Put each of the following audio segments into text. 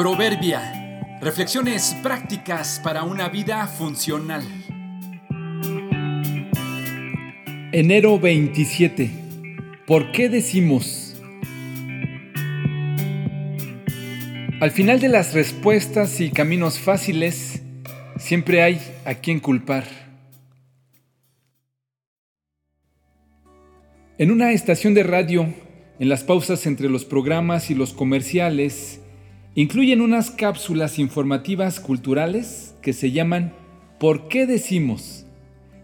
Proverbia. Reflexiones prácticas para una vida funcional. Enero 27. ¿Por qué decimos? Al final de las respuestas y caminos fáciles, siempre hay a quien culpar. En una estación de radio, en las pausas entre los programas y los comerciales, Incluyen unas cápsulas informativas culturales que se llaman ¿Por qué decimos?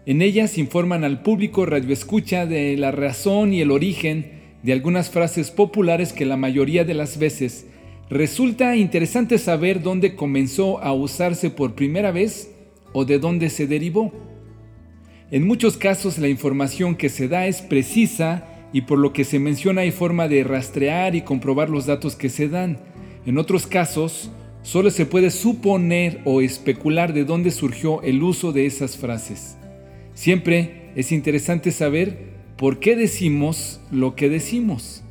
En ellas informan al público radioescucha de la razón y el origen de algunas frases populares que la mayoría de las veces resulta interesante saber dónde comenzó a usarse por primera vez o de dónde se derivó. En muchos casos la información que se da es precisa y por lo que se menciona hay forma de rastrear y comprobar los datos que se dan en otros casos, solo se puede suponer o especular de dónde surgió el uso de esas frases. Siempre es interesante saber por qué decimos lo que decimos.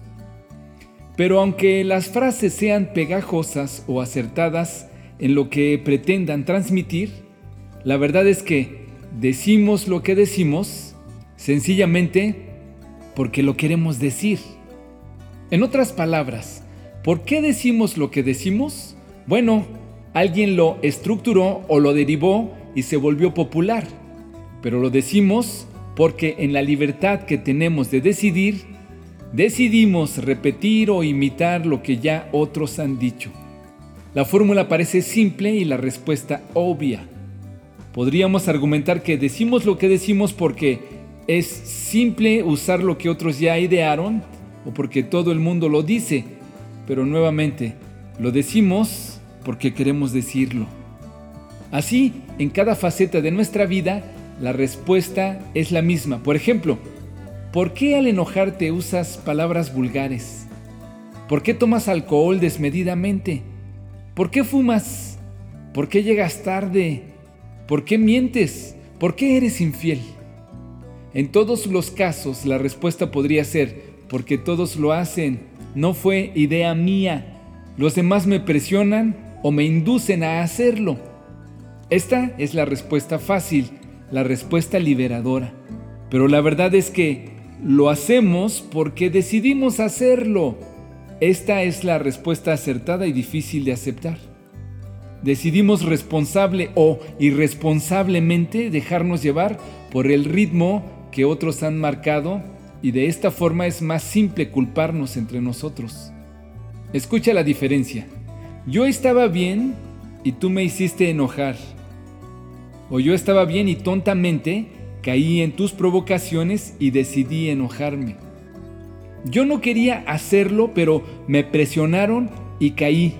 Pero aunque las frases sean pegajosas o acertadas en lo que pretendan transmitir, la verdad es que decimos lo que decimos sencillamente porque lo queremos decir. En otras palabras, ¿Por qué decimos lo que decimos? Bueno, alguien lo estructuró o lo derivó y se volvió popular. Pero lo decimos porque en la libertad que tenemos de decidir, decidimos repetir o imitar lo que ya otros han dicho. La fórmula parece simple y la respuesta obvia. Podríamos argumentar que decimos lo que decimos porque es simple usar lo que otros ya idearon o porque todo el mundo lo dice pero nuevamente, lo decimos porque queremos decirlo. Así, en cada faceta de nuestra vida, la respuesta es la misma. Por ejemplo, ¿por qué al enojarte usas palabras vulgares? ¿Por qué tomas alcohol desmedidamente? ¿Por qué fumas? ¿Por qué llegas tarde? ¿Por qué mientes? ¿Por qué eres infiel? En todos los casos la respuesta podría ser porque todos lo hacen no fue idea mía. Los demás me presionan o me inducen a hacerlo. Esta es la respuesta fácil, la respuesta liberadora. Pero la verdad es que lo hacemos porque decidimos hacerlo. Esta es la respuesta acertada y difícil de aceptar. Decidimos responsable o irresponsablemente dejarnos llevar por el ritmo que otros han marcado y de esta forma es más simple culparnos entre nosotros. Escucha la diferencia. Yo estaba bien y tú me hiciste enojar. O yo estaba bien y tontamente caí en tus provocaciones y decidí enojarme. Yo no quería hacerlo, pero me presionaron y caí.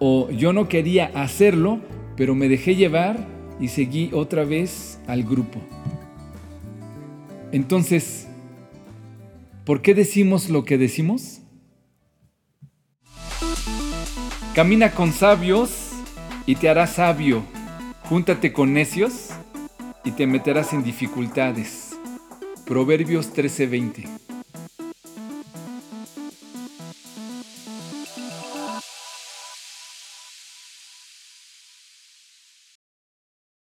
O yo no quería hacerlo, pero me dejé llevar y seguí otra vez al grupo. Entonces, ¿Por qué decimos lo que decimos? Camina con sabios y te harás sabio. Júntate con necios y te meterás en dificultades. Proverbios 13:20